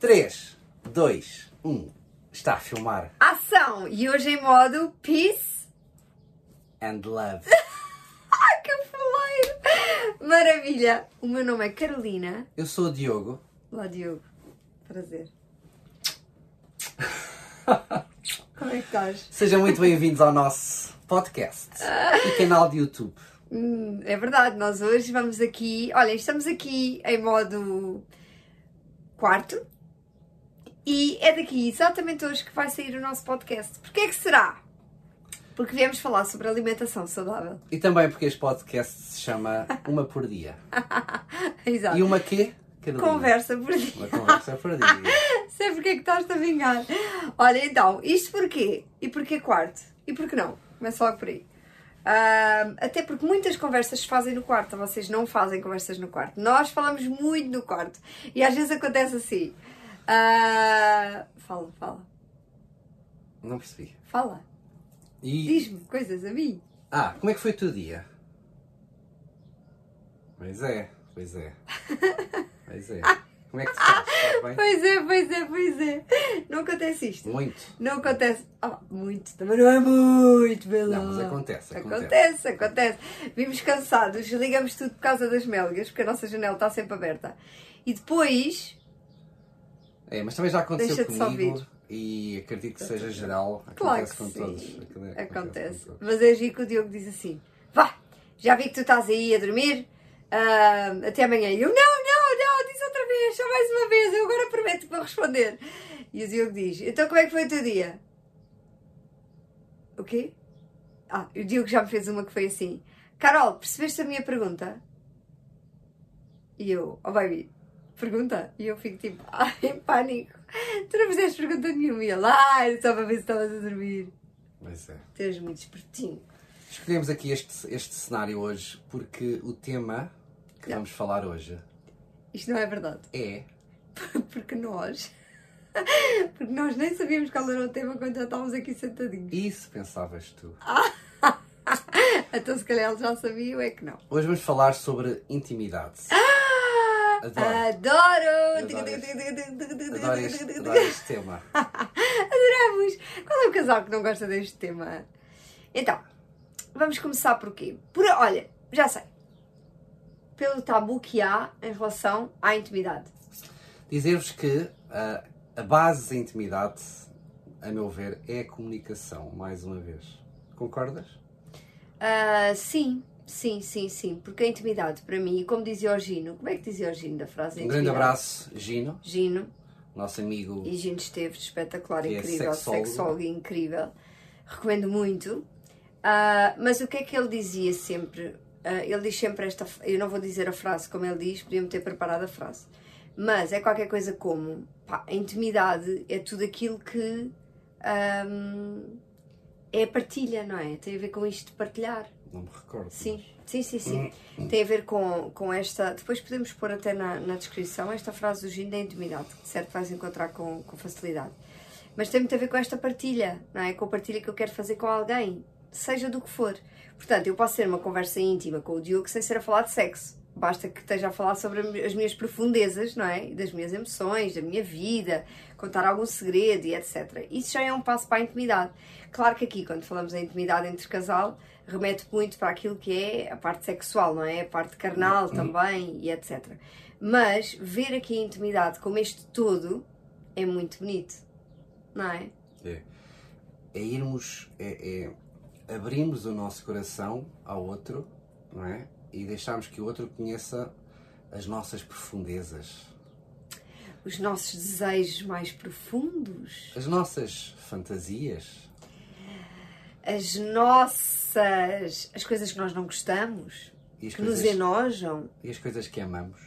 3, 2, 1. Está a filmar. Ação! E hoje em modo Peace. And love. Ah, que fuleiro! Maravilha! O meu nome é Carolina. Eu sou o Diogo. Lá, Diogo. Prazer. Como é que estás? Sejam muito bem-vindos ao nosso podcast e canal de YouTube. Hum, é verdade, nós hoje vamos aqui. Olha, estamos aqui em modo quarto. E é daqui, exatamente hoje, que vai sair o nosso podcast. Porquê que será? Porque viemos falar sobre alimentação saudável. E também porque este podcast se chama Uma por Dia. Exato. E uma quê? Carolina? Conversa por dia. Uma conversa por dia. Sei porque é que estás-te a vingar. Olha, então, isto porquê? E porquê quarto? E porquê não? Começa logo por aí. Ahm, até porque muitas conversas se fazem no quarto, vocês não fazem conversas no quarto. Nós falamos muito no quarto. E às vezes acontece assim. Ah, fala, fala, Não percebi. fala. E... Diz-me coisas a mim. Ah, como é que foi o teu dia? Pois é, pois é. Pois é. Como é que tu estás? Bem? Pois é, pois é, pois é. Não acontece isto. Muito. Não acontece. Ah, muito, também não é muito, Bela. Não, mas acontece, acontece. Acontece, acontece. Vimos cansados, ligamos tudo por causa das melgas, porque a nossa janela está sempre aberta. E depois, É, mas também já aconteceu Deixa comigo ouvir. e acredito que seja geral. claro Acontece que com sim, todos. É- acontece. todos. Mas é giro que o Diogo diz assim: vá, já vi que tu estás aí a dormir, ah, até amanhã. E eu: não, não, não, diz outra vez, só mais uma vez, eu agora prometo que vou responder. E o Diogo diz: então como é que foi o teu dia? O quê? Ah, o Diogo já me fez uma que foi assim: Carol, percebeste a minha pergunta? E eu: oh baby, pergunta? E eu fico tipo: ah, em pânico. Tu não fizeste pergunta nenhuma. E ele: era só para ver se estavas a dormir. Pois é. Tu és muito espertinho. Escolhemos aqui este, este cenário hoje porque o tema que Não. vamos falar hoje Isto não é verdade. é. Porque nós. Porque nós nem sabíamos qual era o tema quando já estávamos aqui sentadinhos. Isso pensavas tu. Então se calhar ele já sabia, eu é que não. Hoje vamos falar sobre intimidade. Ah, Adoro. Adoro! Este, adoro este tema. Adoramos! Qual é o casal que não gosta deste tema? Então, vamos começar por quê? Por, olha, já sei. Pelo tabu que há em relação à intimidade. Dizer-vos que ah, a base da intimidade, a meu ver, é a comunicação, mais uma vez. Concordas? Ah, sim, sim, sim, sim. Porque a intimidade, para mim, e como dizia o Gino, como é que dizia o Gino da frase? Um grande abraço, Gino, Gino, nosso amigo. e Gino Esteves, espetacular, é incrível, sexólogo. sexólogo incrível. Recomendo muito. Ah, mas o que é que ele dizia sempre? Ah, ele diz sempre esta. Eu não vou dizer a frase como ele diz, podíamos ter preparado a frase. Mas é qualquer coisa como: pá, a intimidade é tudo aquilo que. ahm, é a partilha, não é? Tem a ver com isto de partilhar. Não me recordo. Sim, sim, sim, sim. Tem a ver com, com esta. Depois podemos pôr até na, na descrição esta frase do Gino da intimidade, que certo vais encontrar com, com facilidade. Mas tem muito a ver com esta partilha, não é? Com a partilha que eu quero fazer com alguém, seja do que for. Portanto, eu posso ter uma conversa íntima com o Diogo sem ser a falar de sexo. Basta que esteja a falar sobre as minhas profundezas, não é? Das minhas emoções, da minha vida, contar algum segredo e etc. Isso já é um passo para a intimidade. Claro que aqui, quando falamos em intimidade entre casal, remete muito para aquilo que é a parte sexual, não é? A parte carnal também e etc. Mas ver aqui a intimidade como este todo é muito bonito, não é? É, é irmos, é, é abrirmos o nosso coração ao outro, não é? E deixarmos que o outro conheça as nossas profundezas, Os nossos desejos mais profundos, as nossas fantasias, as nossas. as coisas que nós não gostamos, que nos coisas, enojam. e as coisas que amamos.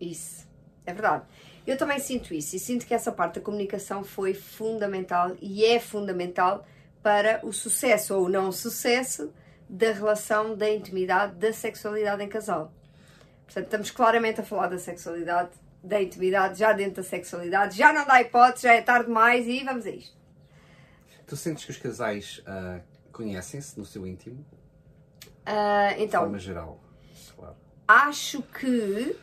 Isso, é verdade. Eu também sinto isso e sinto que essa parte da comunicação foi fundamental e é fundamental para o sucesso ou o não sucesso da relação, da intimidade, da sexualidade em casal. Portanto, estamos claramente a falar da sexualidade, da intimidade, já dentro da sexualidade, já não dá hipótese, já é tarde demais e vamos a isto. Tu sentes que os casais ah, conhecem-se no seu íntimo? De então, forma geral, claro. acho que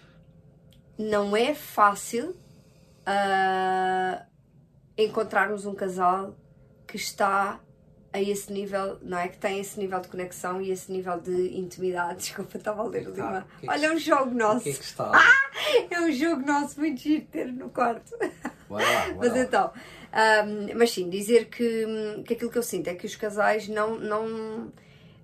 não é fácil uh, encontrarmos um casal que está a esse nível, não é? Que tem esse nível de conexão e esse nível de intimidade. Desculpa, estava a ler o Tá, livro. é Olha, é um jogo nosso. O que é que está? É um jogo nosso muito giro ter no quarto. Mas então, ahm, mas sim, dizer que, que aquilo que eu sinto é que os casais não, não,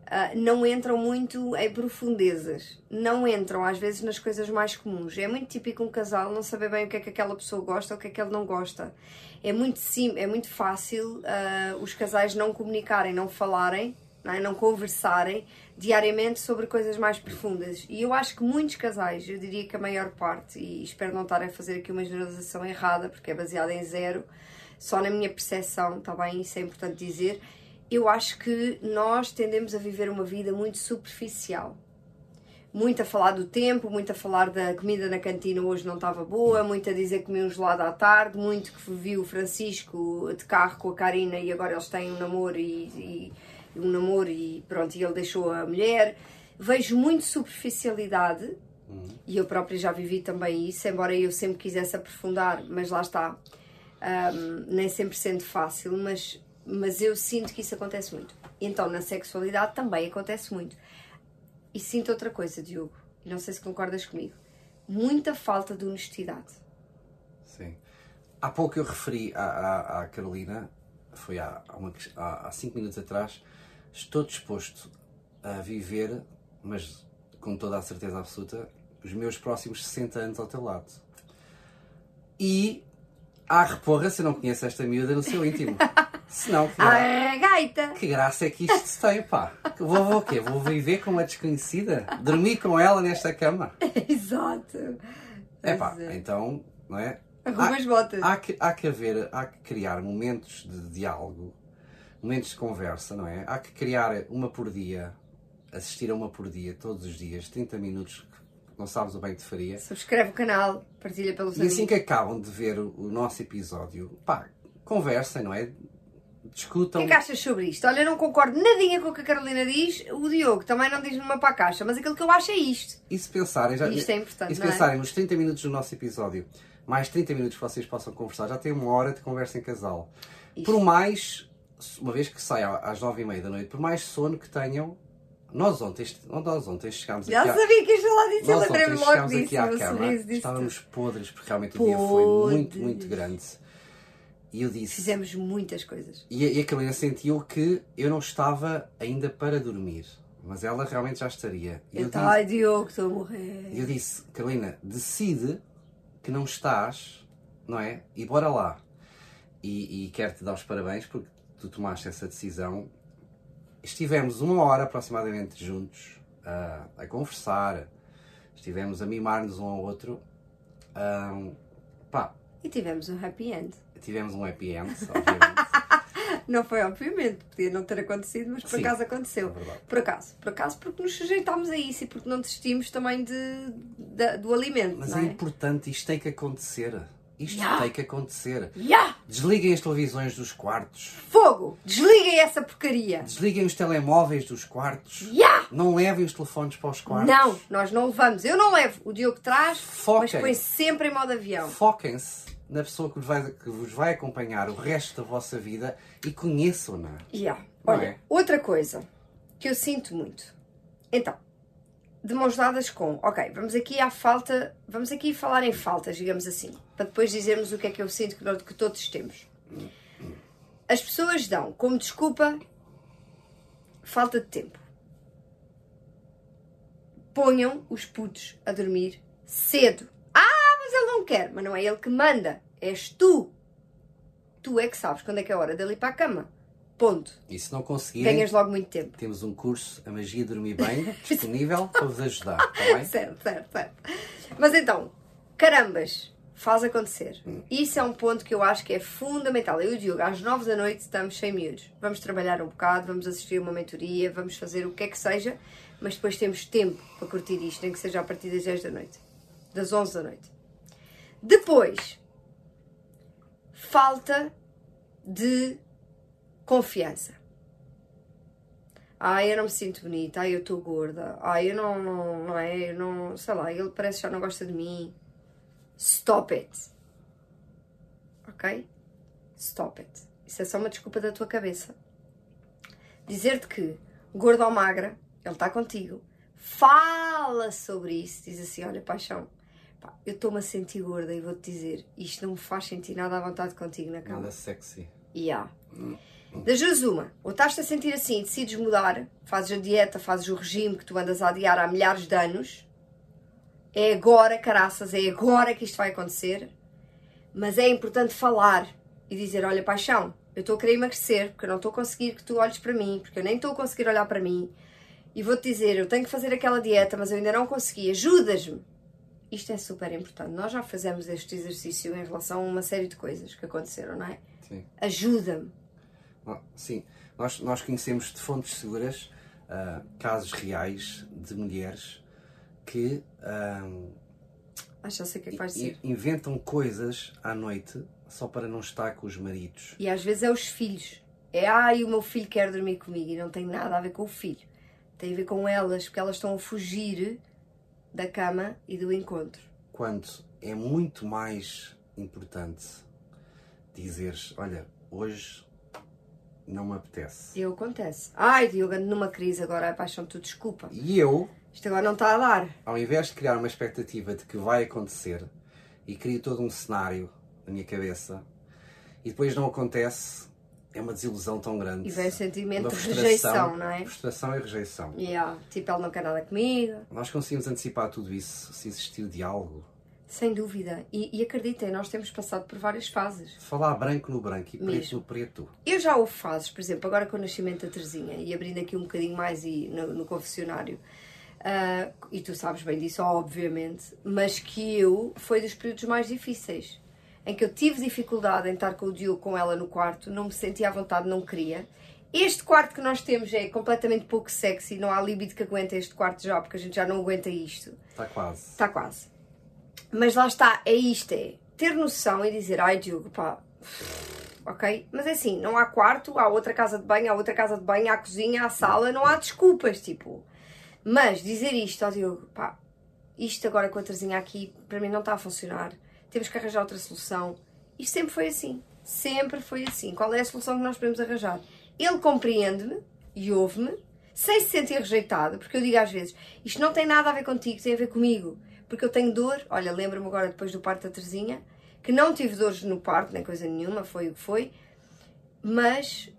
ah, não entram muito em profundezas, não entram às vezes nas coisas mais comuns. É muito típico um casal não saber bem o que é que aquela pessoa gosta ou o que é que ele não gosta. É muito, sim, é muito fácil ah, os casais não comunicarem, não falarem, não, é? não conversarem diariamente sobre coisas mais profundas. E eu acho que muitos casais, eu diria que a maior parte, e espero não estar a fazer aqui uma generalização errada, porque é baseada em zero, só na minha percepção, está bem? Isso é importante dizer. Eu acho que nós tendemos a viver uma vida muito superficial. Muito a falar do tempo, muito a falar da comida na cantina hoje não estava boa, muito a dizer que comi um gelado à tarde, muito que vi o Francisco de carro com a Karina e agora eles têm um namoro e, e- um namoro e pronto, e ele deixou a mulher. Vejo muito superficialidade e eu própria já vivi também isso, embora eu sempre quisesse aprofundar, mas lá está, Ahm, nem sempre sendo fácil, mas, mas eu sinto que isso acontece muito. Então, na sexualidade também acontece muito. E sinto outra coisa, Diogo, e não sei se concordas comigo: muita falta de honestidade. Sim. Há pouco eu referi à, à, à Carolina, foi há, há, uma, há, há cinco minutos atrás, estou disposto a viver, mas com toda a certeza absoluta, os meus próximos 60 anos ao teu lado. E há reporra se não conheço esta miúda no seu íntimo. Se não, que, Ah, gaita! que graça é que isto se tem, pá. Vou, vou o quê? Vou viver com uma desconhecida? Dormir com ela nesta cama? Exato! É pá, eh, então, não é? Arruma as botas. Há que, há que haver, há que criar momentos de diálogo, momentos de conversa, não é? Há que criar uma por dia, assistir a uma por dia, todos os dias, 30 minutos, não sabes o bem que te faria. Subscreve o canal, partilha pelos E amigos. assim que acabam de ver o, o nosso episódio, pá, conversem, não é? O Discutam. que é que achas sobre isto? Olha, eu não concordo nadinha com o que a Carolina diz, o Diogo também não diz numa para a caixa, mas aquilo que eu acho é isto. E se pensarem, já, Isto é importante, e se é? pensarem nos 30 minutos do nosso episódio, mais 30 minutos que vocês possam conversar, já tem uma hora de conversa em casal. Isto. Por mais, uma vez que saia às 9 e meia da noite, por mais sono que tenham, nós ontem, nós ontem chegámos Já aqui. à- sabia que ias falar disso, eu lembrei-me logo chegámos disso, aqui à o cama, disse estávamos podres, porque realmente o dia foi muito, muito grande. E eu disse. Fizemos muitas coisas. E a, e a Carolina sentiu que eu não estava ainda para dormir, mas ela realmente já estaria. E eu Então, disse- ai Diogo, estou a morrer. e eu disse, Carolina, decide que não estás, não é? E bora lá. E, e quero-te dar os parabéns porque tu tomaste essa decisão. Estivemos uma hora aproximadamente juntos a, a conversar, estivemos a mimar-nos um ao outro. Ahm, pá, E tivemos um happy end. Tivemos um happy end, obviamente. Não foi obviamente, podia não ter acontecido, mas por Sim, acaso aconteceu. é. Por acaso, por acaso, porque nos sujeitámos a isso e porque não desistimos também de, da- do alimento, Mas é é? importante, isto tem que acontecer. Isto Ya. tem que acontecer. Ya! Desliguem as televisões dos quartos. Fogo! Desliguem essa porcaria! Desliguem os telemóveis dos quartos. Ya! Não levem os telefones para os quartos. Não, nós não levamos. Eu não levo. O Diogo traz, Foquem. mas põe sempre em modo avião. Foquem-se na pessoa que vos, vai, que vos vai acompanhar o resto da vossa vida e conheçam-na. Não Olha, é? outra coisa que eu sinto muito. Então, de mãos dadas com, ok, vamos aqui à falta, vamos aqui falar em faltas, digamos assim, para depois dizermos o que é que eu sinto que, nós- que todos temos. As pessoas dão como desculpa falta de tempo. Ponham os putos a dormir cedo. Mas ele não quer. Mas não é ele que manda. És tu. Tu é que sabes quando é que é a hora dele ir para a cama. Ponto. E se não conseguirem, Ganhas logo muito tempo. temos um curso, A Magia de Dormir Bem, disponível para vos ajudar. Está bem? Certo, certo, certo. Mas então, carambas, faz acontecer. Isso é um ponto que eu acho que é fundamental. Eu e o Diogo, às nove da noite, estamos sem miúdos. Vamos trabalhar um bocado, vamos assistir a uma mentoria, vamos fazer o que é que seja, mas depois temos tempo para curtir isto, nem que seja a partir das 10 da noite. Das 11 da noite. Depois, falta de confiança. Ai, eu não me sinto bonita, ai, eu estou gorda, ai, eu não, não, não é, eu não, sei lá, ele parece que já não gosta de mim. Stop it. ok? Stop it. Isso é só uma desculpa da tua cabeça. Dizer-te que, gordo ou magra, ele está contigo, fala sobre isso, diz assim: Olha, paixão, eu estou-me a sentir gorda e vou-te dizer, isto não me faz sentir nada à vontade contigo na cama. Nada sexy. Yeah. Das duas, uma. Ou estás-te a sentir assim, decides mudar, fazes a dieta, fazes o regime que tu andas a adiar há milhares de anos. É agora, caraças, é agora que isto vai acontecer. Mas é importante falar e dizer: Olha, paixão, eu estou a querer emagrecer porque eu não estou a conseguir que tu olhes para mim, porque eu nem estou a conseguir olhar para mim. E vou-te dizer: Eu tenho que fazer aquela dieta, mas eu ainda não consegui. Ajudas-me. Isto é super importante. Nós já fizemos este exercício em relação a uma série de coisas que aconteceram, não é? Sim. Ajuda-me. Ah, Sim, nós, nós conhecemos de fontes seguras ah, casos reais de mulheres que ah, Ah, já sei o que é que vais dizer. inventam coisas à noite só para não estar com os maridos. E às vezes é os filhos. É, ai, o meu filho quer dormir comigo. E não tem nada a ver com o filho. Tem a ver com elas, porque elas estão a fugir da cama e do encontro. Quando é muito mais importante dizeres: Olha, hoje não me apetece. E acontece. Ai, Diogo, ando numa crise agora, a paixão, tu desculpa. E eu, Isto agora não está a dar. ao invés de criar uma expectativa de que vai acontecer e crio todo um cenário na minha cabeça e depois não acontece, é uma desilusão tão grande. E vem o sentimento de rejeição, não é? Frustração e rejeição. Yeah. Tipo, ele não quer nada comigo. Nós conseguimos antecipar tudo isso se existir diálogo. Sem dúvida. E, e acreditem, nós temos passado por várias fases. Falar branco no branco e preto Mesmo. no preto. Eu já houve fases, por exemplo, agora com o nascimento da Terezinha, e abrindo aqui um bocadinho mais e no, no confessionário, ah, e tu sabes bem disso, obviamente, mas que eu foi dos períodos mais difíceis, em que eu tive dificuldade em estar com o Diogo, com ela no quarto, não me sentia à vontade, não queria. Este quarto que nós temos é completamente pouco sexy, não há libido que aguente este quarto já, porque a gente já não aguenta isto. Está quase. Está quase. Mas lá está, é isto, é ter noção e dizer, ai Diogo, pá, ok? Mas é assim, não há quarto, há outra casa de banho, há outra casa de banho, há cozinha, há sala, não há desculpas, tipo. Mas dizer isto ao Diogo, pá, isto agora com a Terezinha aqui, para mim não está a funcionar, temos que arranjar outra solução. Isto sempre foi assim, sempre foi assim. Qual é a solução que nós podemos arranjar? Ele compreende-me e ouve-me, sem se sentir rejeitado, porque eu digo às vezes, isto não tem nada a ver contigo, tem a ver comigo. Porque eu tenho dor, olha, lembro-me agora depois do parto da Terezinha, que não tive dores no parto, nem coisa nenhuma, foi o que foi, mas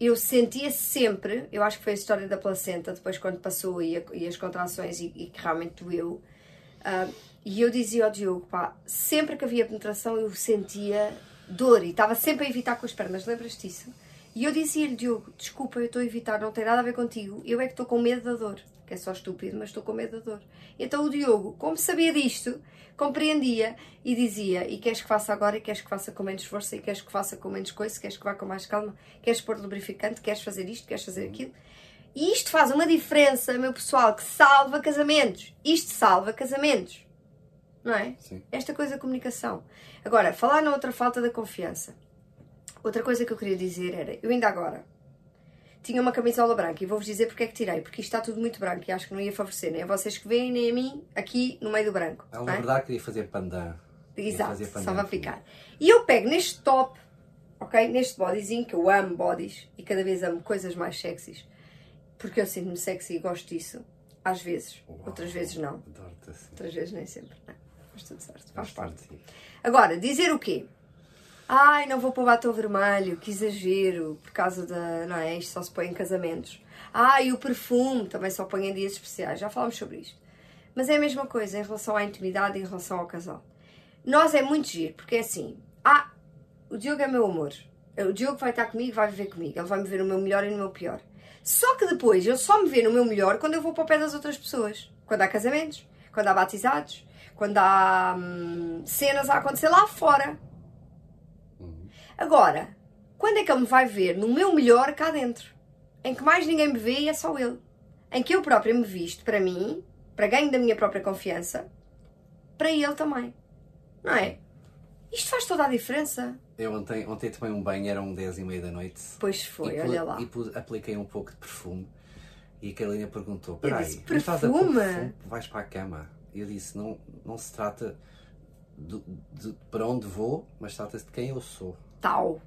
eu sentia sempre, eu acho que foi a história da placenta, depois quando passou e, a- e as contrações e, e que realmente doeu, ah, e eu dizia ao Diogo, pá, sempre que havia penetração eu sentia dor e estava sempre a evitar com as pernas, lembras-te disso? E eu dizia-lhe, Diogo, desculpa, eu estou a evitar, não tem nada a ver contigo, eu é que estou com medo da dor, que é só estúpido, mas estou com medo da dor. Então o Diogo, como sabia disto, compreendia e dizia, e queres que faça agora, e queres que faça com menos força, e queres que faça com menos coisa, queres que vá com mais calma, queres pôr lubrificante, queres fazer isto, queres fazer aquilo. E isto faz uma diferença, meu pessoal, que salva casamentos. Isto salva casamentos. Não é? Sim. Esta coisa da comunicação. Agora, falar na outra falta da confiança. Outra coisa que eu queria dizer era, eu ainda agora tinha uma camisola branca e vou-vos dizer porque é que tirei, porque isto está tudo muito branco e acho que não ia favorecer nem a vocês que veem, nem a mim aqui no meio do branco. Ela, na é? verdade, queria fazer pandan. Exato, fazer só vai ficar. E eu pego neste top, ok? Neste bodyzinho, que eu amo bodies e cada vez amo coisas mais sexys, porque eu sinto-me sexy e gosto disso. Às vezes, Uau, outras vezes não. Adoro-te assim. Outras vezes nem sempre. Não. Mas tudo certo, faz parte. Agora, dizer o quê? Ai, não vou pôr batom vermelho, que exagero, por causa da. Não é? Isto só se põe em casamentos. Ai, o perfume também só põe em dias especiais. Já falámos sobre isto. Mas é a mesma coisa em relação à intimidade, em relação ao casal. Nós é muito giro, porque é assim. Ah, o Diogo é meu amor. O Diogo vai estar comigo, vai viver comigo. Ele vai me ver no meu melhor e no meu pior. Só que depois ele só me vê no meu melhor quando eu vou para o pé das outras pessoas. Quando há casamentos, quando há batizados, quando há hum, cenas a acontecer lá fora. Agora, quando é que ele me vai ver no meu melhor cá dentro? Em que mais ninguém me vê e é só ele. Em que eu própria me visto para mim, para ganho da minha própria confiança, para ele também. Não é? Isto faz toda a diferença. Eu ontem, ontem tomei um banho, eram 10 e meia da noite. Pois foi, e olha lá. E apliquei um pouco de perfume. E a Carolina perguntou: Peraí, não estás a "Perfume?" Vais para a cama. E eu disse: não, não se trata de, de para onde vou, mas trata-se de quem eu sou. Tal.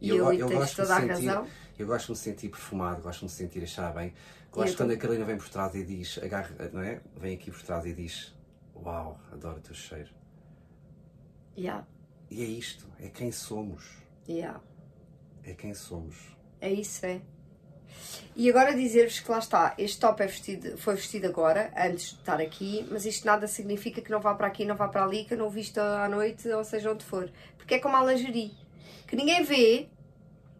E eu, eu, eu gosto de toda me sentir, razão. eu gosto de me sentir perfumado, gosto de me sentir achar bem. Gosto quando também. a Carolina vem por trás e diz, agarra, não é? Vem aqui por trás e diz, uau, adoro o teu cheiro. Yeah, E é isto, é quem somos. yeah. É quem somos. É isso, é. E agora dizer-vos que lá está, este top é vestido, foi vestido agora, antes de estar aqui, mas isto nada significa que não vá para aqui, não vá para ali, que eu não o visto à noite, ou seja, onde for. Porque é como a lingerie, que ninguém vê,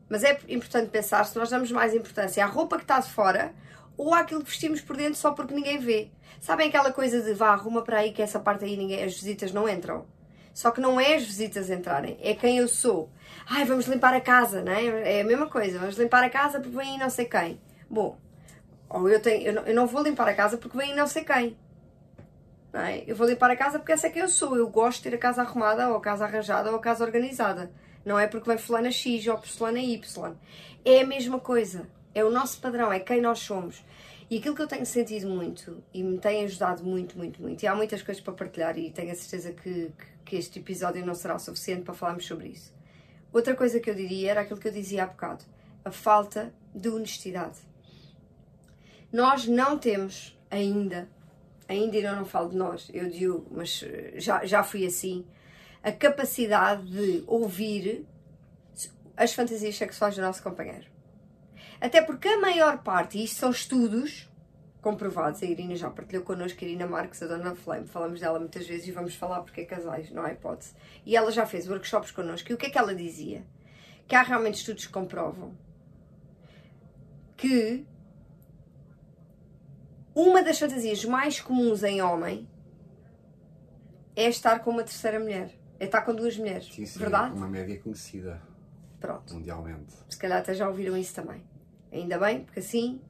mas é importante pensar se nós damos mais importância à roupa que está de fora ou àquilo que vestimos por dentro só porque ninguém vê. Sabem aquela coisa de vá, arruma para aí que essa parte aí ninguém, as visitas não entram? Só que não é as visitas entrarem, é quem eu sou. Ai, vamos limpar a casa, não é? É a mesma coisa, vamos limpar a casa porque vem não sei quem. Bom, ou eu, tenho, eu, não, eu não vou limpar a casa porque vem não sei quem. Não é? Eu vou limpar a casa porque essa é quem eu sou. Eu gosto de ter a casa arrumada, ou a casa arranjada, ou a casa organizada. Não é porque vem fulana X ou fulana Y. É a mesma coisa. É o nosso padrão, é quem nós somos. E aquilo que eu tenho sentido muito e me tem ajudado muito, muito, muito, e há muitas coisas para partilhar e tenho a certeza que, que, que este episódio não será o suficiente para falarmos sobre isso. Outra coisa que eu diria era aquilo que eu dizia há bocado: a falta de honestidade. Nós não temos ainda, ainda eu não falo de nós, eu digo, mas eh, já, já fui assim, a capacidade de ouvir as fantasias sexuais do nosso companheiro. Até porque a maior parte, e isto são estudos comprovados, a Irina já partilhou connosco, a Irina Marques, a Dona Flame, falamos dela muitas vezes e vamos falar porque é casais, não há hipótese. E ela já fez workshops connosco. E o que é que ela dizia? Que há realmente estudos que comprovam que uma das fantasias mais comuns em homem é estar com uma terceira mulher. É estar com duas mulheres. Sim, sim, Verdade? uma média conhecida Pronto. mundialmente. Se calhar até já ouviram isso também. Ainda bem, porque assim,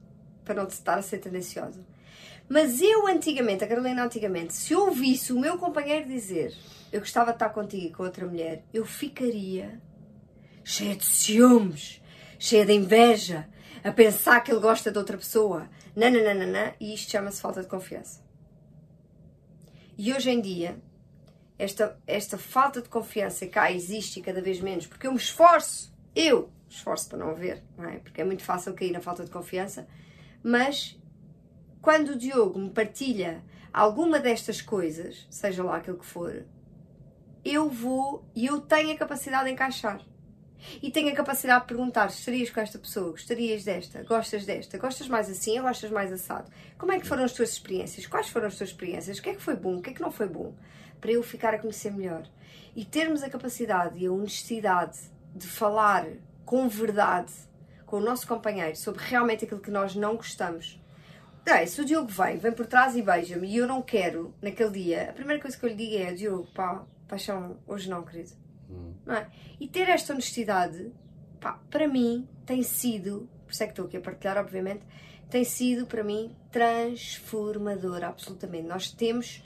para não estar a ser tendenciosa. Mas eu antigamente, a Carolina antigamente, se ouvisse o meu companheiro dizer eu gostava de estar contigo e com outra mulher, eu ficaria cheia de ciúmes, cheia de inveja, a pensar que ele gosta de outra pessoa. Nananana, e isto chama-se falta de confiança. E hoje em dia, esta, esta falta de confiança cá existe cada vez menos, porque eu me esforço, eu esforço para não haver, não é? Porque é muito fácil cair na falta de confiança, mas quando o Diogo me partilha alguma destas coisas, seja lá aquilo que for, eu vou e eu tenho a capacidade de encaixar. E tenho a capacidade de perguntar: estarias com esta pessoa? Gostarias desta? Gostas desta? Gostas mais assim ou gostas mais assado? Como é que foram as tuas experiências? Quais foram as tuas experiências? O que é que foi bom? O que é que não foi bom? Para eu ficar a conhecer melhor. E termos a capacidade e a honestidade de falar com verdade com o nosso companheiro sobre realmente aquilo que nós não gostamos. Daí, se o Diogo vem, vem por trás e beija-me e eu não quero naquele dia, a primeira coisa que eu lhe digo é: Diogo, pá, paixão, hoje não, querido. Não é? E ter esta honestidade, pá, para mim, tem sido, por isso é que estou aqui a partilhar, obviamente, tem sido para mim transformador, absolutamente. Nós temos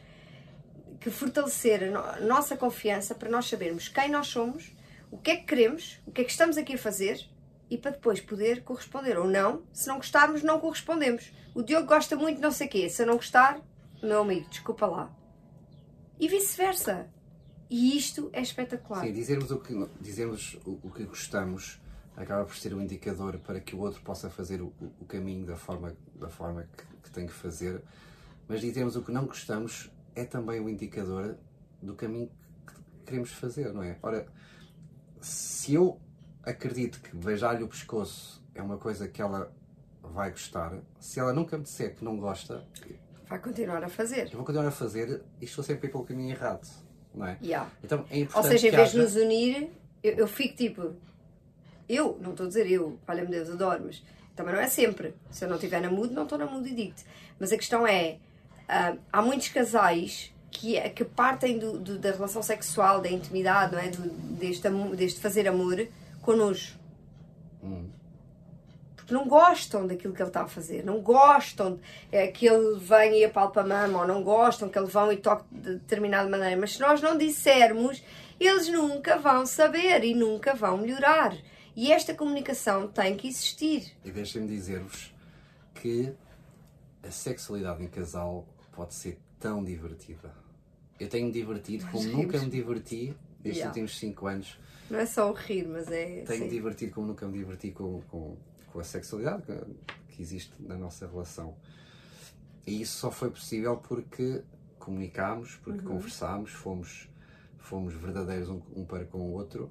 que fortalecer a nossa confiança para nós sabermos quem nós somos, o que é que queremos, o que é que estamos aqui a fazer e para depois poder corresponder ou não. Se não gostarmos, não correspondemos. O Diogo gosta muito não sei quê. Se eu não gostar, meu amigo, desculpa lá. E vice-versa. E isto é espetacular. Sim, dizermos o que, dizermos o, o que gostamos acaba por ser um indicador para que o outro possa fazer o, o caminho da forma, da forma que, que, tem que fazer, mas dizermos o que não gostamos é também um indicador do caminho que queremos fazer, não é? Ora, se eu acredito que beijar-lhe o pescoço é uma coisa que ela vai gostar, se ela nunca me disser que não gosta, vai continuar a fazer. Eu vou continuar a fazer e estou sempre pelo caminho errado. Não é? Yeah. Então, é Ou seja, em vez haja... de nos unir, eu, eu, fico tipo. Eu, não estou a dizer eu, valha-me Deus, adoro, mas também não é sempre. Se eu não estiver na mood, não estou na mood e digo-te. Mas a questão é: uh, há muitos casais que, que partem do, do, da relação sexual, da intimidade, não é? Do, deste, deste fazer amor com nojo. Hum. Porque não gostam daquilo que ele está a fazer, não gostam é, que ele venha e apalpa a mama, ou não gostam que ele vá e toque de determinada maneira. Mas se nós não dissermos, eles nunca vão saber e nunca vão melhorar. E esta comunicação tem que existir. E deixem-me dizer-vos que a sexualidade em casal pode ser tão divertida. eu tenho-me divertido como Nós nunca rimos. me diverti nestes Yeah. últimos 5 anos. Não é só o rir, mas é. Tenho-me sim. divertido como nunca me diverti com, com, com a sexualidade que, existe na nossa relação. E isso só foi possível porque comunicámos, porque Uhum. conversámos, fomos, fomos verdadeiros um, um para com o outro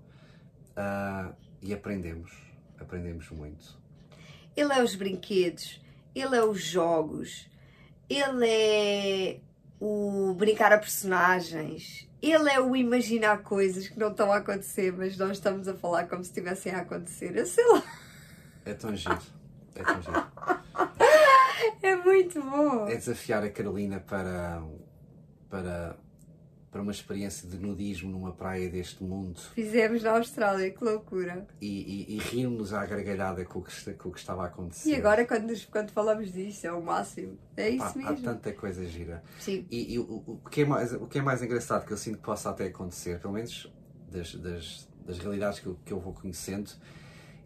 ah, e aprendemos. Aprendemos muito. Ele é os brinquedos, ele é os jogos, ele é o brincar a personagens, ele é o imaginar coisas que não estão a acontecer, mas nós estamos a falar como se estivessem a acontecer. Eu sei lá. É tão giro. É tão giro. É muito bom. É desafiar a Carolina para, para, para uma experiência de nudismo numa praia deste mundo Fizemos na Austrália, que loucura. e, e, e rirmos à gargalhada com o que, com o que estava a acontecer. E agora, quando, quando falamos disto, é o máximo. É isso Pá, há mesmo. tanta coisa gira. Sim. E, e o, o, que é mais, o que é mais engraçado que eu sinto que possa até acontecer, pelo menos das, das, das realidades que eu, que eu vou conhecendo,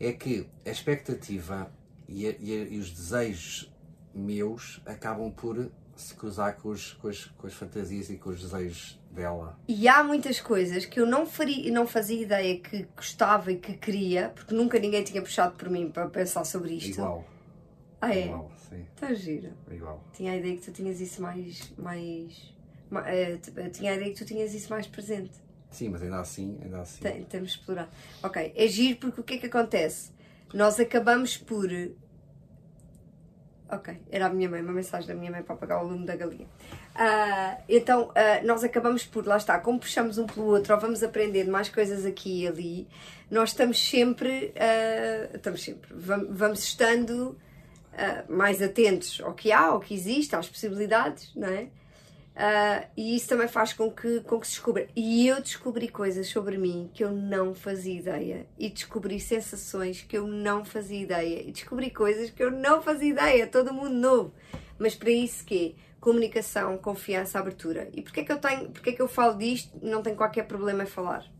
é que a expectativa e, a- e a- e os desejos meus acabam por se cruzar com, os, com, as, com as fantasias e com os desejos dela. E há muitas coisas que eu não, faria, não fazia ideia que gostava e que queria, porque nunca ninguém tinha puxado por mim para pensar sobre isto. Igual. Ah, é? Igual, sim. Está giro. Igual. Tinha a ideia que tu tinhas isso mais. mais eh, tinha a ideia que tu tinhas isso mais presente. Sim, mas ainda assim, ainda assim. Tem- Temos de explorar. Ok, é giro porque o que é que acontece? Nós acabamos por. Ok, era a minha mãe, uma mensagem da minha mãe para apagar o lume da galinha. Ah, então, ah, nós acabamos por, lá está, como puxamos um pelo outro, ou vamos aprendendo mais coisas aqui e ali, nós estamos sempre. ah, estamos sempre. Vamos, vamos estando mais atentos ao que há, ao que existe, às possibilidades, não é? Ah, e isso também faz com que, com que se descubra. E eu descobri coisas sobre mim que eu não fazia ideia. E descobri sensações que eu não fazia ideia. E descobri coisas que eu não fazia ideia. Todo mundo novo. Mas para isso quê? Comunicação, confiança, abertura. E porquê que eu tenho, porquê que eu falo disto não tenho qualquer problema em falar?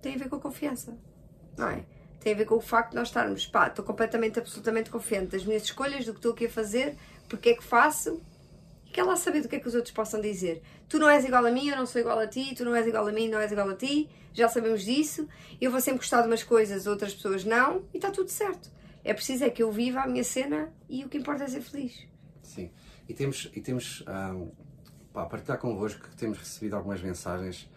Tem a ver com a confiança. Não é? Tem a ver com o facto de nós estarmos, pá, estou completamente, absolutamente confiante das minhas escolhas, do que estou aqui a fazer, porque é que faço, e quer lá saber do que é que os outros possam dizer. Tu não és igual a mim, eu não sou igual a ti, tu não és igual a mim, não és igual a ti, já sabemos disso, eu vou sempre gostar de umas coisas, outras pessoas não, e está tudo certo. É preciso é que eu viva a minha cena e o que importa é ser feliz. Sim. E temos, e temos ahm, pá, partilhar convosco que temos recebido algumas mensagens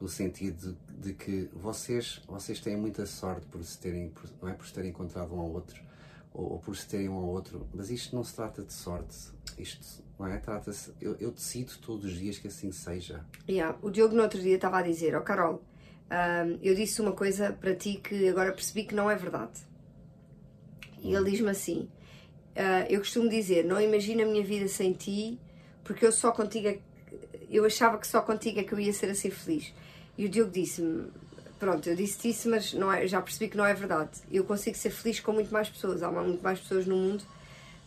no sentido de, de que vocês, vocês têm muita sorte por se terem, por, não é, por se terem encontrado um ao outro ou, ou por se terem um ao outro, mas isto não se trata de sorte. Isto, não é? Trata-se. Eu, eu decido todos os dias que assim seja. Yeah. O Diogo no outro dia estava a dizer, ó Carol, ahm, eu disse uma coisa para ti que agora percebi que não é verdade. E ele diz-me assim: ah, Eu costumo dizer, não imagino a minha vida sem ti, porque eu só contigo, é- eu achava que só contigo é que eu ia ser assim feliz. E o Diogo disse-me: Pronto, eu disse isso, mas não é, já percebi que não é verdade. Eu consigo ser feliz com muito mais pessoas. Há muito mais pessoas no mundo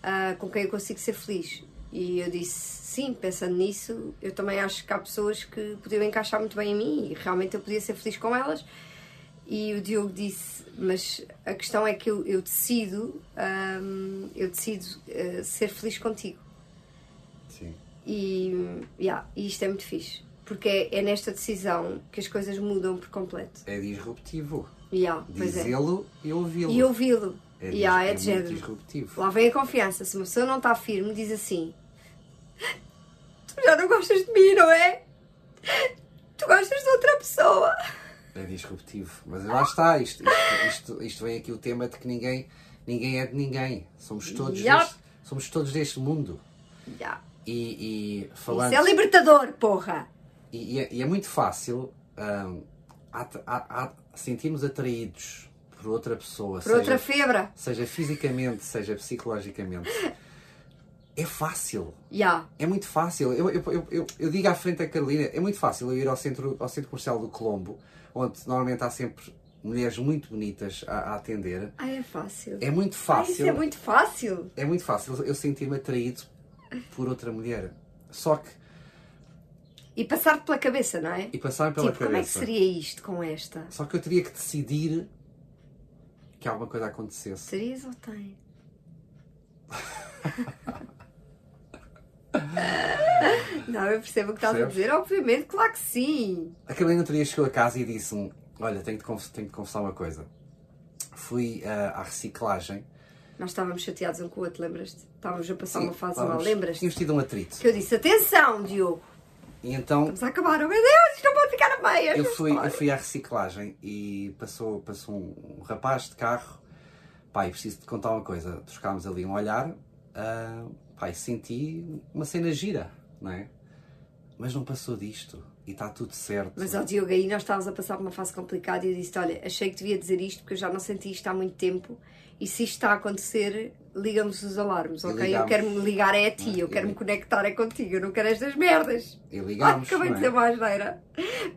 ah, com quem eu consigo ser feliz. E eu disse: Sim, pensando nisso, eu também acho que há pessoas que podiam encaixar muito bem em mim e realmente eu podia ser feliz com elas. E o Diogo disse: Mas a questão é que eu, eu decido, hum, eu decido eh, ser feliz contigo. Sim. E, yeah, e isto é muito fixe, porque é, é nesta decisão que as coisas mudam por completo. É disruptivo. Yeah, é. Dizê-lo e ouvi-lo. E ouvi-lo. É, Yeah, é de é muito género. disruptivo. Lá vem a confiança. Se uma pessoa não está firme, diz assim: Tu já não gostas de mim, não é? Tu gostas de outra pessoa. É disruptivo. Mas lá está, isto, isto, isto, isto vem aqui o tema de que ninguém, ninguém é de ninguém. Somos todos, Yep. deste, somos todos deste mundo. Yeah. E, e falando. Isso é libertador, porra! E, e é, e é muito fácil a- sentirmos atraídos por outra pessoa, Por seja, outra febra. seja fisicamente, seja psicologicamente. É fácil. Yeah. É muito fácil. Eu, eu, eu, eu, digo à frente da Carolina, é muito fácil eu ir ao centro, ao centro comercial do Colombo, onde normalmente há sempre mulheres muito bonitas a, a atender. Ai, é fácil. É muito fácil. isso é muito fácil. é muito fácil eu sentir-me atraído por outra mulher. Só que, E passar-te pela cabeça, não é? e passar pela tipo, como é que cabeça. seria isto com esta? Só que eu teria que decidir que alguma coisa acontecesse. Serias ou tem? Não, eu percebo o que estás a dizer. Obviamente, claro que sim. A Carolina dia chegou a casa e disse-me: Olha, tenho de, de confessar uma coisa. Fui ah, à reciclagem. Nós estávamos chateados um com o outro, lembras-te? Estávamos a passar Sim, uma fase mal, lembras-te? Tínhamos tido um atrito. Que eu disse: atenção, Diogo, E então vamos acabar. Oh meu Deus, isto não pode ficar a meia. eu fui, eu fui à reciclagem e passou, passou um, rapaz de carro. Pai, preciso te contar uma coisa. Trocámos ali um olhar. ah, pai, senti uma cena gira, não é? Mas não passou disto. E está tudo certo. Mas, ó Diogo, aí nós estávamos a passar por uma fase complicada e eu disse: Olha, achei que devia dizer isto porque eu já não senti isto há muito tempo e se isto está a acontecer, liga-nos os alarmes, ok? Eu ligámos. quero-me ligar é a ti, eu quero me conectar é contigo, eu não quero estas merdas. E Ai, ligámos. acabei de é? dizer uma asneira.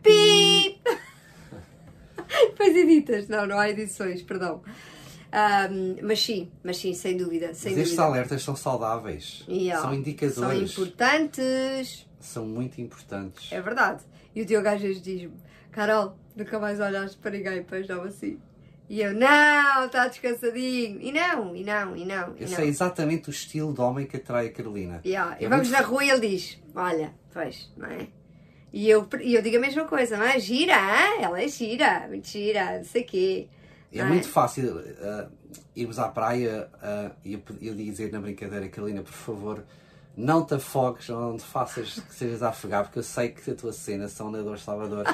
Pi! Depois editas, não, não há edições, perdão. Ahm, mas sim, mas sim, sem dúvida, sem Mas estes dúvida. alertas são saudáveis. Yeah. São São indicadores. importantes. São muito importantes. É verdade. E o Diogo às vezes diz-me: Carol, nunca mais olhaste para ninguém, pois não assim. E eu: Não, está descansadinho. E não, e não, e não. E Esse não. é exatamente o estilo de homem que atrai a Carolina. Yeah. E É vamos muito- na rua e ele diz: Olha, pois, não é? E eu, e eu digo a mesma coisa, não é? Gira, hã? ela é gira, muito gira, não sei o quê. É não muito fácil ah, irmos à praia ah, e eu, eu dizer na brincadeira, Carolina, por favor, não te afogues, não te faças que sejas a afogar, porque eu sei que a tua cena são nadadores salvadores.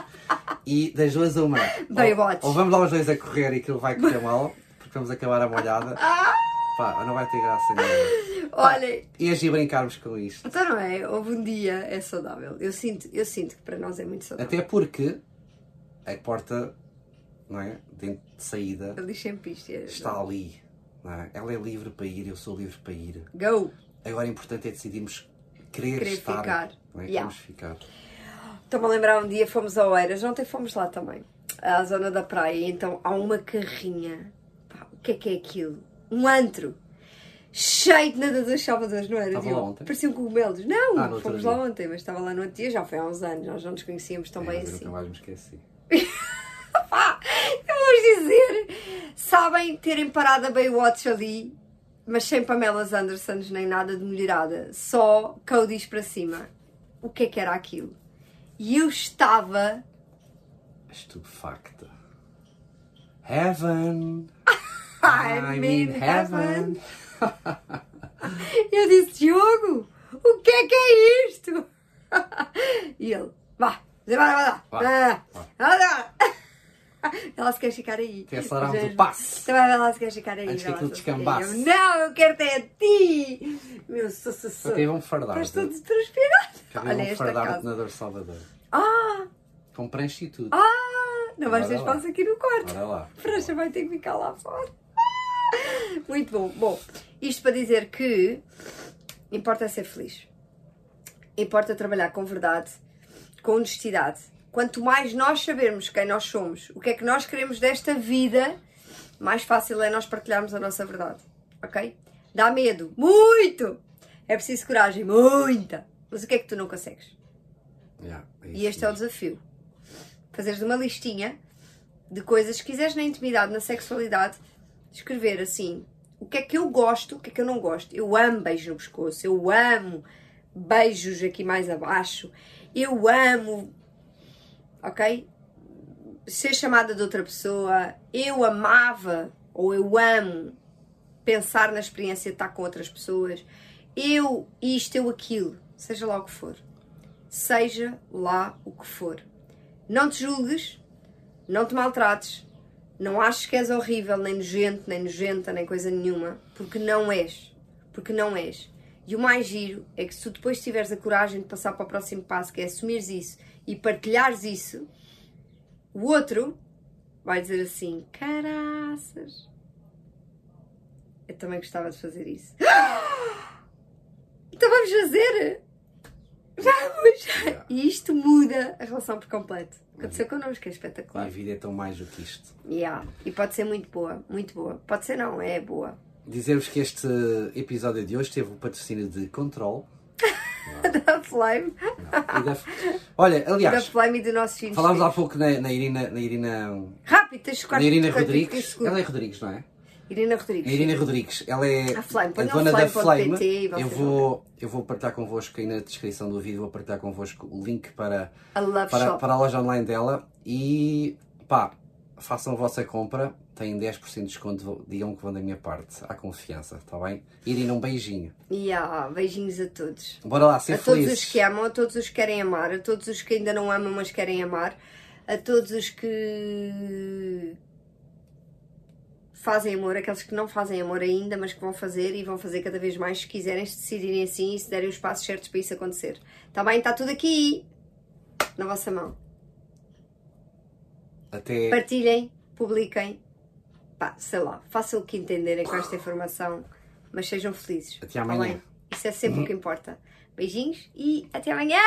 E das duas, uma. Ou, ou vamos lá os dois a correr e aquilo vai correr mal, porque vamos acabar a molhada. Pá, ou não vai ter graça nenhuma. Olha, E agir brincarmos com isto. então não é? Houve um dia, é saudável. Eu sinto, eu sinto que para nós é muito saudável. Até porque a porta, não é? De de saída diz sempre isto. é- está ali. Não é? Ela é livre para ir, eu sou livre para ir. Go! Agora o importante é decidirmos querer, Querer estar. ficar. Não é? Yeah. Queremos ficar. Estou-me a lembrar um dia fomos a Oeiras, ontem fomos lá também, à zona da praia, e então há uma carrinha. Pá, o que é que é aquilo? Um antro! Cheio de nadadores salvadores, não era? Estava lá ontem? Pareciam cogumelos. Não, Ah, fomos lá ontem, mas estava lá no outro dia, já foi há uns anos, nós não nos conhecíamos tão É, bem assim. nunca mais me esqueci. Pá, eu vou dizer, sabem terem parado a Baywatch ali, mas sem Pamelas Andersons nem nada de melhorada, só Cody's para cima. O que é que era aquilo? E eu estava Estupefacta. Heaven. I'm in heaven. Eu disse, Diogo, o que é que é isto? E ele, vá, vai lá, vai lá, vai lá. Ela se quer ficar aí. Até acelerámos Mas, o passe. Também vai lá se quer ficar aí. Antes que aquilo se quer. descambasse. Não, eu quero ter a ti. Meu, sou. Ok, vamos fardar. Estás todo transpirado. Olha, Olha esta fardar casa. tenador Salvador. Ah, Com prancha e tudo. ah, não vais ter espaço aqui no quarto. Bora lá. A França vai ter que ficar lá fora. Muito bom. Bom, isto para dizer que importa ser feliz. Importa trabalhar com verdade, com honestidade. Quanto mais nós sabermos quem nós somos, o que é que nós queremos desta vida, mais fácil é nós partilharmos a nossa verdade. Ok? Dá medo. Muito! É preciso coragem. Muita! Mas o que é que tu não consegues? Yeah, é E este é o desafio. Fazeres uma listinha de coisas que quiseres na intimidade, na sexualidade, escrever assim: o que é que eu gosto, o que é que eu não gosto. Eu amo beijo no pescoço, eu amo beijos aqui mais abaixo, eu amo, ok? Ser chamada de outra pessoa, eu amava ou eu amo pensar na experiência de estar com outras pessoas, eu isto, eu aquilo, seja lá o que for seja lá o que for. Não te julgues, não te maltrates, não aches que és horrível, nem nojento, nem nojenta, nem coisa nenhuma, porque não és. Porque não és. E o mais giro é que se tu depois tiveres a coragem de passar para o próximo passo, que é assumires isso e partilhares isso, o outro vai dizer assim: caraças, eu também gostava de fazer isso. Então vamos fazer! Vamos! Yeah. E isto muda a relação por completo. Aconteceu connosco, é A espetacular. vida é tão mais do que isto. Yeah. E pode ser muito boa, muito boa. Pode ser não, é boa. Dizer-vos que este episódio de hoje teve o patrocínio de Control. Da Flame, da- Olha, da aliás, Flame e do nosso filho. falámos há pouco na, na Irina, na Irina, Rápido, tens de na quatro Irina quatro- quatro Rodrigues. Ela é Rodrigues, não é? Irina Rodrigues. Irina Rodrigues, ela é A Flame, a dona da Flame. e vocês Eu vou, eu vou partilhar convosco aí na descrição do vídeo, vou partilhar convosco o link para, A para, para a loja online dela e pá, façam a vossa compra, têm 10% de desconto, digam que vão da minha parte, à confiança, está bem? Irina, um beijinho. E ah, beijinhos a todos. Bora lá, ser a todos felizes. os que amam, a todos os que querem amar, a todos os que ainda não amam, mas querem amar, a todos os que fazem amor, aqueles que não fazem amor ainda, mas que vão fazer e vão fazer cada vez mais se quiserem, se decidirem assim e se derem os passos certos para isso acontecer. Está bem? Está tudo aqui na vossa mão. Até Partilhem, publiquem, pá, sei lá, façam o que entenderem com esta informação, mas sejam felizes. Até tá amanhã. Isso é sempre o que importa. Beijinhos e até amanhã!